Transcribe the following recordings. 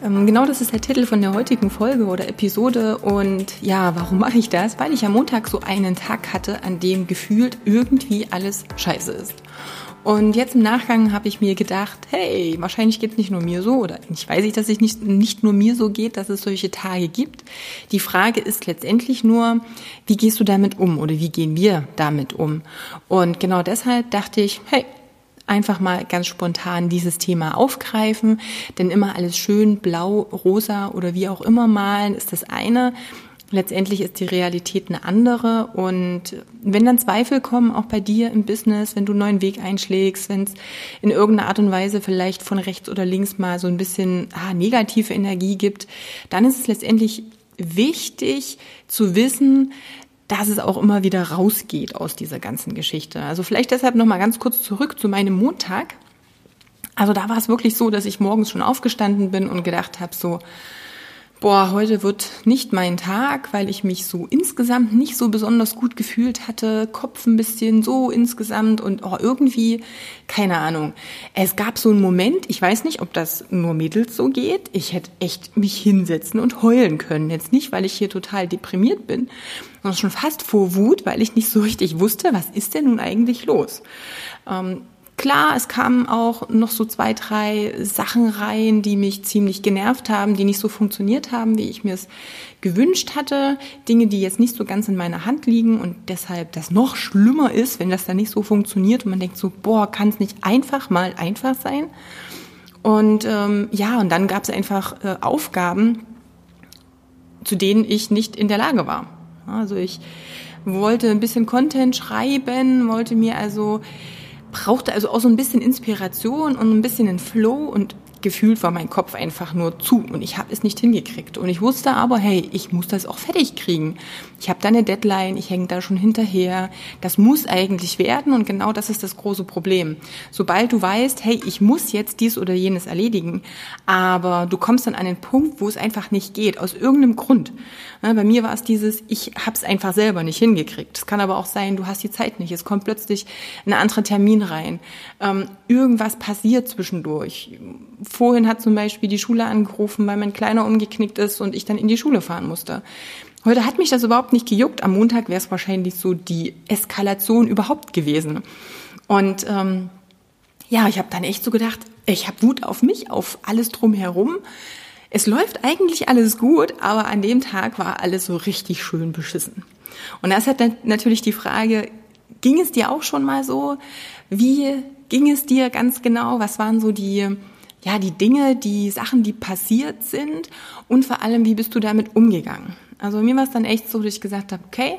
genau das ist der Titel von der heutigen Folge oder Episode. Und ja, warum mache ich das? Weil ich am Montag so einen Tag hatte, an dem gefühlt irgendwie alles scheiße ist. Und jetzt im Nachgang habe ich mir gedacht, hey, wahrscheinlich geht es nicht nur mir so, oder ich weiß nicht, dass es nicht, nicht nur mir so geht, dass es solche Tage gibt. Die Frage ist letztendlich nur, wie gehst du damit um oder wie gehen wir damit um? Und genau deshalb dachte ich, hey, einfach mal ganz spontan dieses Thema aufgreifen. Denn immer alles schön blau, rosa oder wie auch immer malen ist das eine. Letztendlich ist die Realität eine andere und wenn dann Zweifel kommen, auch bei dir im Business, wenn du einen neuen Weg einschlägst, wenn es in irgendeiner Art und Weise vielleicht von rechts oder links mal so ein bisschen ah, negative Energie gibt, dann ist es letztendlich wichtig zu wissen, dass es auch immer wieder rausgeht aus dieser ganzen Geschichte. Also vielleicht deshalb noch mal ganz kurz zurück zu meinem Montag. Also da war es wirklich so, dass ich morgens schon aufgestanden bin und gedacht habe so, boah, heute wird nicht mein Tag, weil ich mich so insgesamt nicht so besonders gut gefühlt hatte, Kopf ein bisschen so insgesamt und oh, irgendwie, keine Ahnung. Es gab so einen Moment, ich weiß nicht, ob das nur Mädels so geht, ich hätte echt mich hinsetzen und heulen können. Jetzt nicht, weil ich hier total deprimiert bin, sondern schon fast vor Wut, weil ich nicht so richtig wusste, was ist denn nun eigentlich los. Ähm, Klar, es kamen auch noch so zwei, drei Sachen rein, die mich ziemlich genervt haben, die nicht so funktioniert haben, wie ich mir es gewünscht hatte. Dinge, die jetzt nicht so ganz in meiner Hand liegen und deshalb das noch schlimmer ist, wenn das dann nicht so funktioniert und man denkt so, boah, kann es nicht einfach mal einfach sein? Und ähm, ja, und dann gab es einfach äh, Aufgaben, zu denen ich nicht in der Lage war. Also ich wollte ein bisschen Content schreiben, wollte mir also brauchte also auch so ein bisschen Inspiration und ein bisschen einen Flow und gefühlt war mein Kopf einfach nur zu und ich habe es nicht hingekriegt. Und ich wusste aber, hey, ich muss das auch fertig kriegen. Ich habe da eine Deadline, ich hänge da schon hinterher. Das muss eigentlich werden und genau das ist das große Problem. Sobald du weißt, hey, ich muss jetzt dies oder jenes erledigen, aber du kommst dann an den Punkt, wo es einfach nicht geht, aus irgendeinem Grund. Bei mir war es dieses, ich habe es einfach selber nicht hingekriegt. Es kann aber auch sein, du hast die Zeit nicht. Es kommt plötzlich ein anderer Termin rein. Ähm, irgendwas passiert zwischendurch vorhin hat zum Beispiel die Schule angerufen, weil mein Kleiner umgeknickt ist und ich dann in die Schule fahren musste. Heute hat mich das überhaupt nicht gejuckt. Am Montag wäre es wahrscheinlich so die Eskalation überhaupt gewesen. Und ähm, ja, ich habe dann echt so gedacht, ich habe Wut auf mich, auf alles drumherum. Es läuft eigentlich alles gut, aber an dem Tag war alles so richtig schön beschissen. Und das hat dann natürlich die Frage, ging es dir auch schon mal so? Wie ging es dir ganz genau? Was waren so die ja, die Dinge, die Sachen, die passiert sind und vor allem, wie bist du damit umgegangen? Also mir war es dann echt so, dass ich gesagt habe, okay,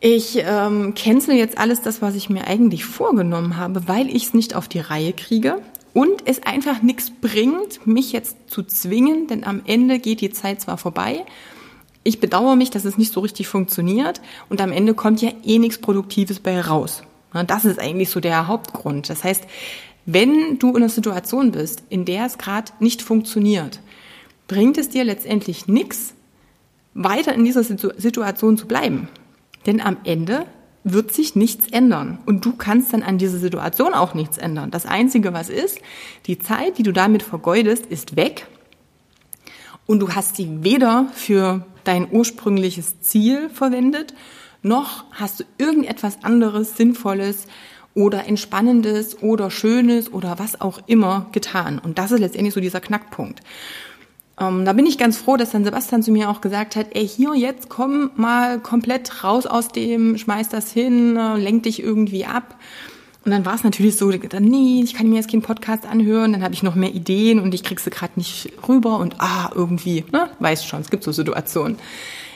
ich ähm, cancel jetzt alles das, was ich mir eigentlich vorgenommen habe, weil ich es nicht auf die Reihe kriege und es einfach nichts bringt, mich jetzt zu zwingen, denn am Ende geht die Zeit zwar vorbei, ich bedauere mich, dass es nicht so richtig funktioniert und am Ende kommt ja eh nichts Produktives bei raus. Das ist eigentlich so der Hauptgrund. Das heißt, wenn du in einer Situation bist, in der es gerade nicht funktioniert, bringt es dir letztendlich nichts, weiter in dieser Situation zu bleiben. Denn am Ende wird sich nichts ändern. Und du kannst dann an dieser Situation auch nichts ändern. Das Einzige, was ist, die Zeit, die du damit vergeudest, ist weg. Und du hast sie weder für dein ursprüngliches Ziel verwendet, noch hast du irgendetwas anderes Sinnvolles oder Entspannendes oder Schönes oder was auch immer getan. Und das ist letztendlich so dieser Knackpunkt. Ähm, da bin ich ganz froh, dass dann Sebastian zu mir auch gesagt hat, ey, hier jetzt komm mal komplett raus aus dem, schmeiß das hin, äh, lenk dich irgendwie ab. Und dann war es natürlich so, dann, nee, ich kann mir jetzt keinen Podcast anhören, dann habe ich noch mehr Ideen und ich krieg sie gerade nicht rüber und ah, irgendwie, ne, weißt schon, es gibt so Situationen.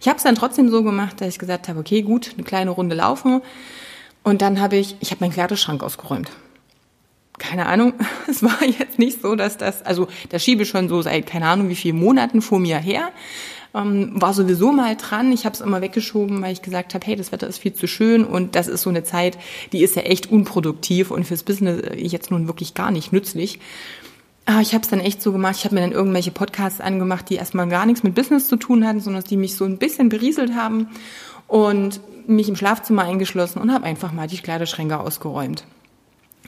Ich habe es dann trotzdem so gemacht, dass ich gesagt habe, okay, gut, eine kleine Runde laufen, und dann habe ich, ich habe meinen Kleiderschrank ausgeräumt. Keine Ahnung, es war jetzt nicht so, dass das, also das schiebe schon so seit keine Ahnung wie vielen Monaten vor mir her. Ähm, war sowieso mal dran. Ich habe es immer weggeschoben, weil ich gesagt habe, hey, das Wetter ist viel zu schön und das ist so eine Zeit, die ist ja echt unproduktiv und fürs Business jetzt nun wirklich gar nicht nützlich. Aber ich habe es dann echt so gemacht, ich habe mir dann irgendwelche Podcasts angemacht, die erstmal gar nichts mit Business zu tun hatten, sondern die mich so ein bisschen berieselt haben und mich im Schlafzimmer eingeschlossen und habe einfach mal die Kleiderschränke ausgeräumt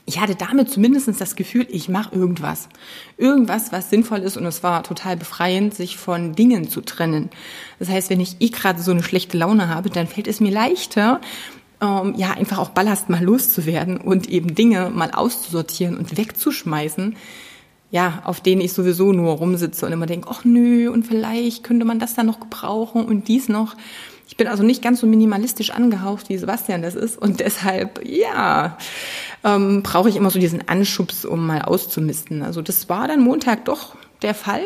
ich hatte damit zumindest das Gefühl, ich mache irgendwas. Irgendwas, was sinnvoll ist und es war total befreiend, sich von Dingen zu trennen. Das heißt, wenn ich eh gerade so eine schlechte Laune habe, dann fällt es mir leichter, ähm, ja, einfach auch Ballast mal loszuwerden und eben Dinge mal auszusortieren und wegzuschmeißen, ja, auf denen ich sowieso nur rumsitze und immer denke, ach nö, und vielleicht könnte man das dann noch gebrauchen und dies noch. Ich bin also nicht ganz so minimalistisch angehaucht, wie Sebastian das ist. Und deshalb, ja, ähm, brauche ich immer so diesen Anschubs, um mal auszumisten. Also das war dann Montag doch der Fall.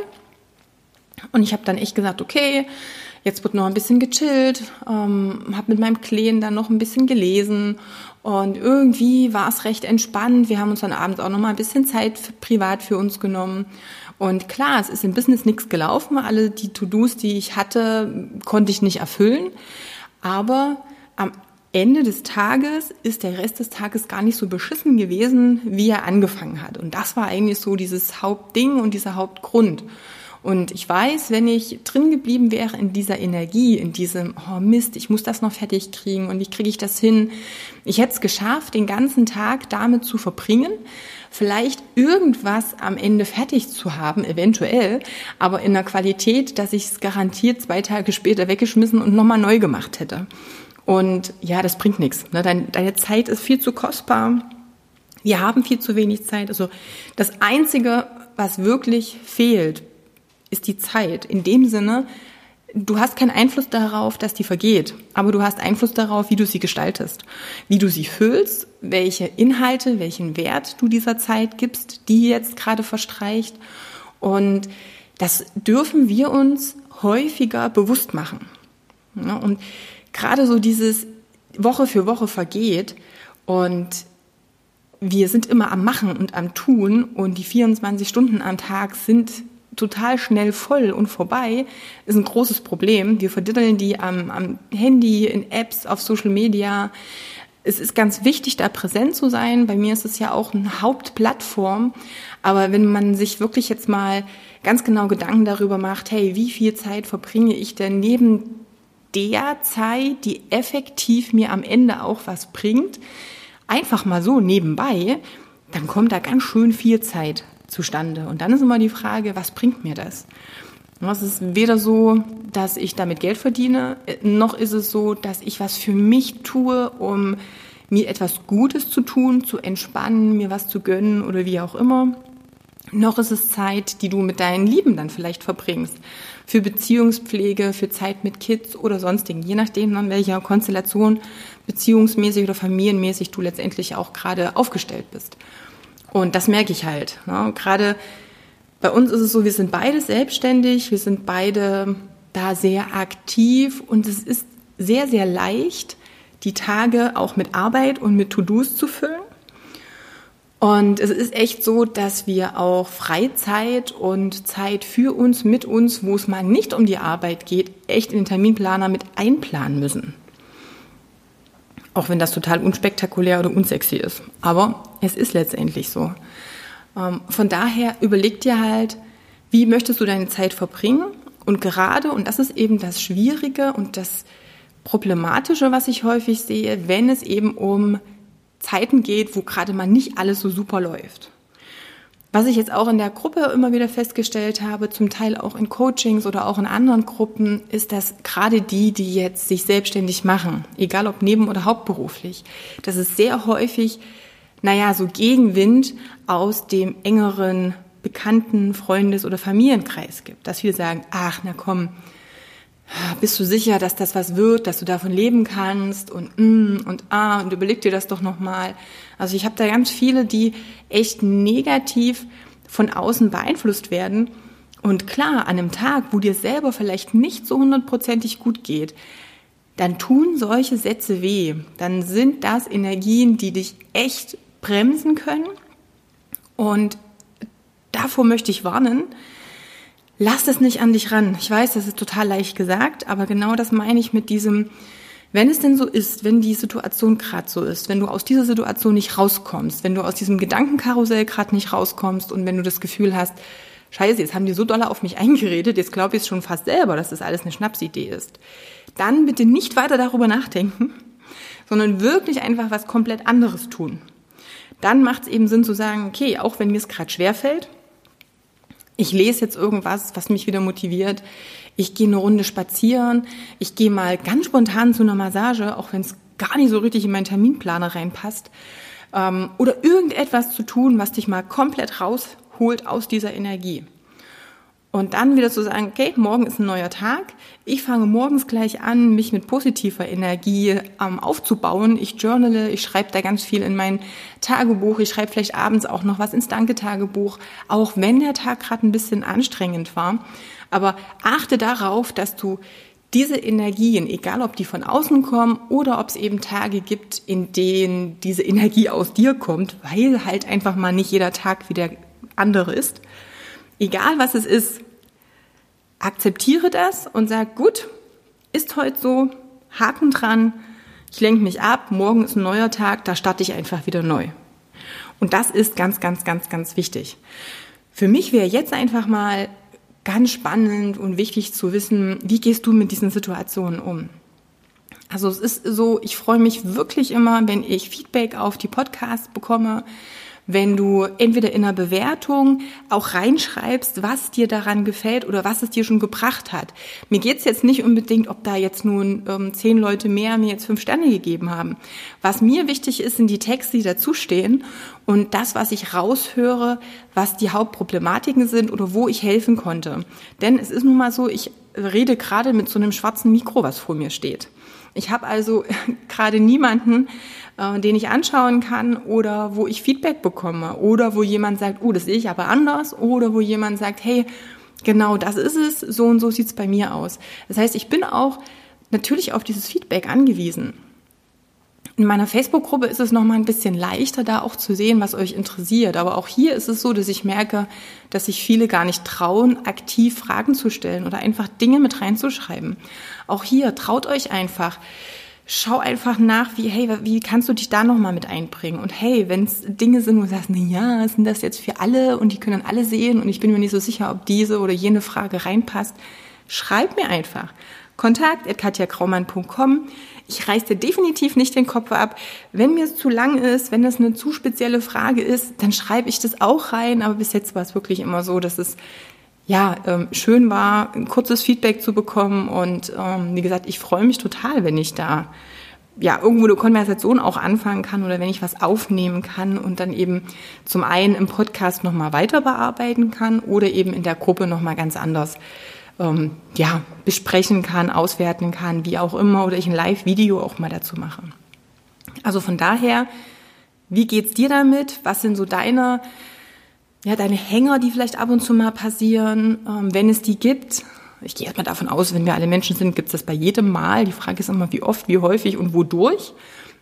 Und ich habe dann echt gesagt, okay, jetzt wird noch ein bisschen gechillt, ähm, habe mit meinem Kleen dann noch ein bisschen gelesen und irgendwie war es recht entspannt. Wir haben uns dann abends auch noch mal ein bisschen Zeit privat für uns genommen. Und klar, es ist im Business nichts gelaufen. Alle die To-Dos, die ich hatte, konnte ich nicht erfüllen. Aber am Ende des Tages ist der Rest des Tages gar nicht so beschissen gewesen, wie er angefangen hat. Und das war eigentlich so dieses Hauptding und dieser Hauptgrund. Und ich weiß, wenn ich drin geblieben wäre in dieser Energie, in diesem, oh Mist, ich muss das noch fertig kriegen und wie kriege ich das hin? Ich hätte es geschafft, den ganzen Tag damit zu verbringen, vielleicht irgendwas am Ende fertig zu haben, eventuell, aber in einer Qualität, dass ich es garantiert zwei Tage später weggeschmissen und nochmal neu gemacht hätte. Und ja, das bringt nichts. Ne? Deine Zeit ist viel zu kostbar. Wir haben viel zu wenig Zeit. Also das Einzige, was wirklich fehlt, ist die Zeit. In dem Sinne, du hast keinen Einfluss darauf, dass die vergeht, aber du hast Einfluss darauf, wie du sie gestaltest, wie du sie füllst, welche Inhalte, welchen Wert du dieser Zeit gibst, die jetzt gerade verstreicht. Und das dürfen wir uns häufiger bewusst machen. Und gerade so dieses Woche für Woche vergeht und wir sind immer am Machen und am Tun und die 24 Stunden am Tag sind total schnell voll und vorbei, ist ein großes Problem. Wir verdiddeln die am, am Handy, in Apps, auf Social Media. Es ist ganz wichtig, da präsent zu sein. Bei mir ist es ja auch eine Hauptplattform. Aber wenn man sich wirklich jetzt mal ganz genau Gedanken darüber macht, hey, wie viel Zeit verbringe ich denn neben der Zeit, die effektiv mir am Ende auch was bringt, einfach mal so nebenbei, dann kommt da ganz schön viel Zeit zustande. Und dann ist immer die Frage, was bringt mir das? Es ist weder so, dass ich damit Geld verdiene, noch ist es so, dass ich was für mich tue, um mir etwas Gutes zu tun, zu entspannen, mir was zu gönnen oder wie auch immer. Noch ist es Zeit, die du mit deinen Lieben dann vielleicht verbringst. Für Beziehungspflege, für Zeit mit Kids oder sonstigen. Je nachdem, in welcher Konstellation beziehungsmäßig oder familienmäßig du letztendlich auch gerade aufgestellt bist. Und das merke ich halt. Ne? Gerade bei uns ist es so, wir sind beide selbstständig, wir sind beide da sehr aktiv und es ist sehr, sehr leicht, die Tage auch mit Arbeit und mit To-Dos zu füllen. Und es ist echt so, dass wir auch Freizeit und Zeit für uns, mit uns, wo es mal nicht um die Arbeit geht, echt in den Terminplaner mit einplanen müssen. Auch wenn das total unspektakulär oder unsexy ist. Aber es ist letztendlich so. Ähm, von daher überleg dir halt, wie möchtest du deine Zeit verbringen? Und gerade, und das ist eben das Schwierige und das Problematische, was ich häufig sehe, wenn es eben um Zeiten geht, wo gerade mal nicht alles so super läuft. Was ich jetzt auch in der Gruppe immer wieder festgestellt habe, zum Teil auch in Coachings oder auch in anderen Gruppen, ist, dass gerade die, die jetzt sich selbstständig machen, egal ob neben- oder hauptberuflich, dass es sehr häufig, naja, so Gegenwind aus dem engeren Bekannten, Freundes- oder Familienkreis gibt. Dass viele sagen, ach, na komm, bist du sicher, dass das was wird, dass du davon leben kannst und mm, und ah und überleg dir das doch nochmal. Also ich habe da ganz viele, die echt negativ von außen beeinflusst werden. Und klar, an einem Tag, wo dir selber vielleicht nicht so hundertprozentig gut geht, dann tun solche Sätze weh. Dann sind das Energien, die dich echt bremsen können. Und davor möchte ich warnen, lass es nicht an dich ran. Ich weiß, das ist total leicht gesagt, aber genau das meine ich mit diesem, wenn es denn so ist, wenn die Situation gerade so ist, wenn du aus dieser Situation nicht rauskommst, wenn du aus diesem Gedankenkarussell gerade nicht rauskommst und wenn du das Gefühl hast, scheiße, jetzt haben die so doll auf mich eingeredet, jetzt glaube ich es schon fast selber, dass das alles eine Schnapsidee ist, dann bitte nicht weiter darüber nachdenken, sondern wirklich einfach was komplett anderes tun. Dann macht es eben Sinn zu sagen, okay, auch wenn mir es gerade schwerfällt, ich lese jetzt irgendwas, was mich wieder motiviert. Ich gehe eine Runde spazieren. Ich gehe mal ganz spontan zu einer Massage, auch wenn es gar nicht so richtig in meinen Terminplaner reinpasst. Ähm, oder irgendetwas zu tun, was dich mal komplett rausholt aus dieser Energie. Und dann wieder zu sagen, okay, morgen ist ein neuer Tag. Ich fange morgens gleich an, mich mit positiver Energie ähm, aufzubauen. Ich journale, ich schreibe da ganz viel in mein Tagebuch. Ich schreibe vielleicht abends auch noch was ins Danke-Tagebuch, auch wenn der Tag gerade ein bisschen anstrengend war. Aber achte darauf, dass du diese Energien, egal ob die von außen kommen oder ob es eben Tage gibt, in denen diese Energie aus dir kommt, weil halt einfach mal nicht jeder Tag wie der andere ist, egal was es ist, akzeptiere das und sag, gut, ist heute so, Haken dran, ich lenke mich ab, morgen ist ein neuer Tag, da starte ich einfach wieder neu. Und das ist ganz, ganz, ganz, ganz wichtig. Für mich wäre jetzt einfach mal ganz spannend und wichtig zu wissen, wie gehst du mit diesen Situationen um? Also es ist so, ich freue mich wirklich immer, wenn ich Feedback auf die Podcasts bekomme, wenn du entweder in einer Bewertung auch reinschreibst, was dir daran gefällt oder was es dir schon gebracht hat. Mir geht's jetzt nicht unbedingt, ob da jetzt nun ähm, zehn Leute mehr mir jetzt fünf Sterne gegeben haben. Was mir wichtig ist, sind die Texte, die dazustehen und das, was ich raushöre, was die Hauptproblematiken sind oder wo ich helfen konnte. Denn es ist nun mal so, ich rede gerade mit so einem schwarzen Mikro, was vor mir steht. Ich habe also gerade niemanden, äh, den ich anschauen kann oder wo ich Feedback bekomme oder wo jemand sagt, oh, das sehe ich aber anders oder wo jemand sagt, hey, genau das ist es, so und so sieht's bei mir aus. Das heißt, ich bin auch natürlich auf dieses Feedback angewiesen. In meiner Facebook-Gruppe ist es noch mal ein bisschen leichter, da auch zu sehen, was euch interessiert. Aber auch hier ist es so, dass ich merke, dass sich viele gar nicht trauen, aktiv Fragen zu stellen oder einfach Dinge mit reinzuschreiben. Auch hier traut euch einfach. Schau einfach nach, wie, hey, wie kannst du dich da nochmal mit einbringen? Und hey, wenn es Dinge sind, wo du sagst, na ja, sind das jetzt für alle und die können alle sehen und ich bin mir nicht so sicher, ob diese oder jene Frage reinpasst, schreib mir einfach. Kontakt at katjakraumann.com. Ich reiß dir definitiv nicht den Kopf ab. Wenn mir es zu lang ist, wenn das eine zu spezielle Frage ist, dann schreibe ich das auch rein. Aber bis jetzt war es wirklich immer so, dass es ja, ähm, schön war, ein kurzes Feedback zu bekommen. Und ähm, wie gesagt, ich freue mich total, wenn ich da ja irgendwo eine Konversation auch anfangen kann oder wenn ich was aufnehmen kann und dann eben zum einen im Podcast nochmal weiter bearbeiten kann oder eben in der Gruppe nochmal ganz anders ähm, ja, besprechen kann, auswerten kann, wie auch immer, oder ich ein Live-Video auch mal dazu mache. Also von daher, wie geht's dir damit? Was sind so deine ja, deine Hänger, die vielleicht ab und zu mal passieren, ähm, wenn es die gibt. Ich gehe erstmal davon aus, wenn wir alle Menschen sind, gibt es das bei jedem Mal. Die Frage ist immer, wie oft, wie häufig und wodurch.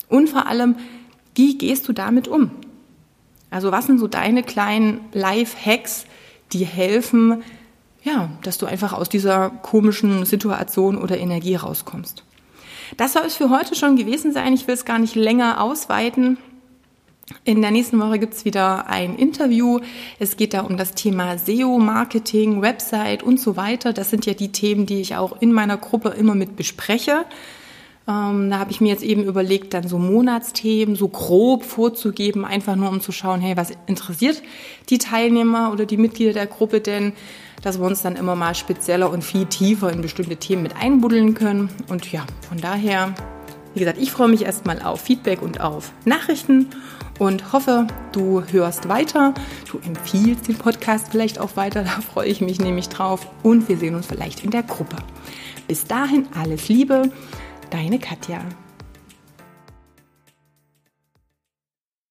Und vor allem, wie gehst du damit um? Also was sind so deine kleinen Life-Hacks, die helfen, ja, dass du einfach aus dieser komischen Situation oder Energie rauskommst? Das soll es für heute schon gewesen sein. Ich will es gar nicht länger ausweiten. In der nächsten Woche gibt's wieder ein Interview. Es geht da um das Thema SEO, Marketing, Website und so weiter. Das sind ja die Themen, die ich auch in meiner Gruppe immer mit bespreche. Ähm, da habe ich mir jetzt eben überlegt, dann so Monatsthemen so grob vorzugeben, einfach nur um zu schauen, hey, was interessiert die Teilnehmer oder die Mitglieder der Gruppe denn, dass wir uns dann immer mal spezieller und viel tiefer in bestimmte Themen mit einbuddeln können. Und ja, von daher, wie gesagt, ich freue mich erstmal auf Feedback und auf Nachrichten und hoffe, du hörst weiter, du empfiehlst den Podcast vielleicht auch weiter, da freue ich mich nämlich drauf und wir sehen uns vielleicht in der Gruppe. Bis dahin alles Liebe, deine Katja.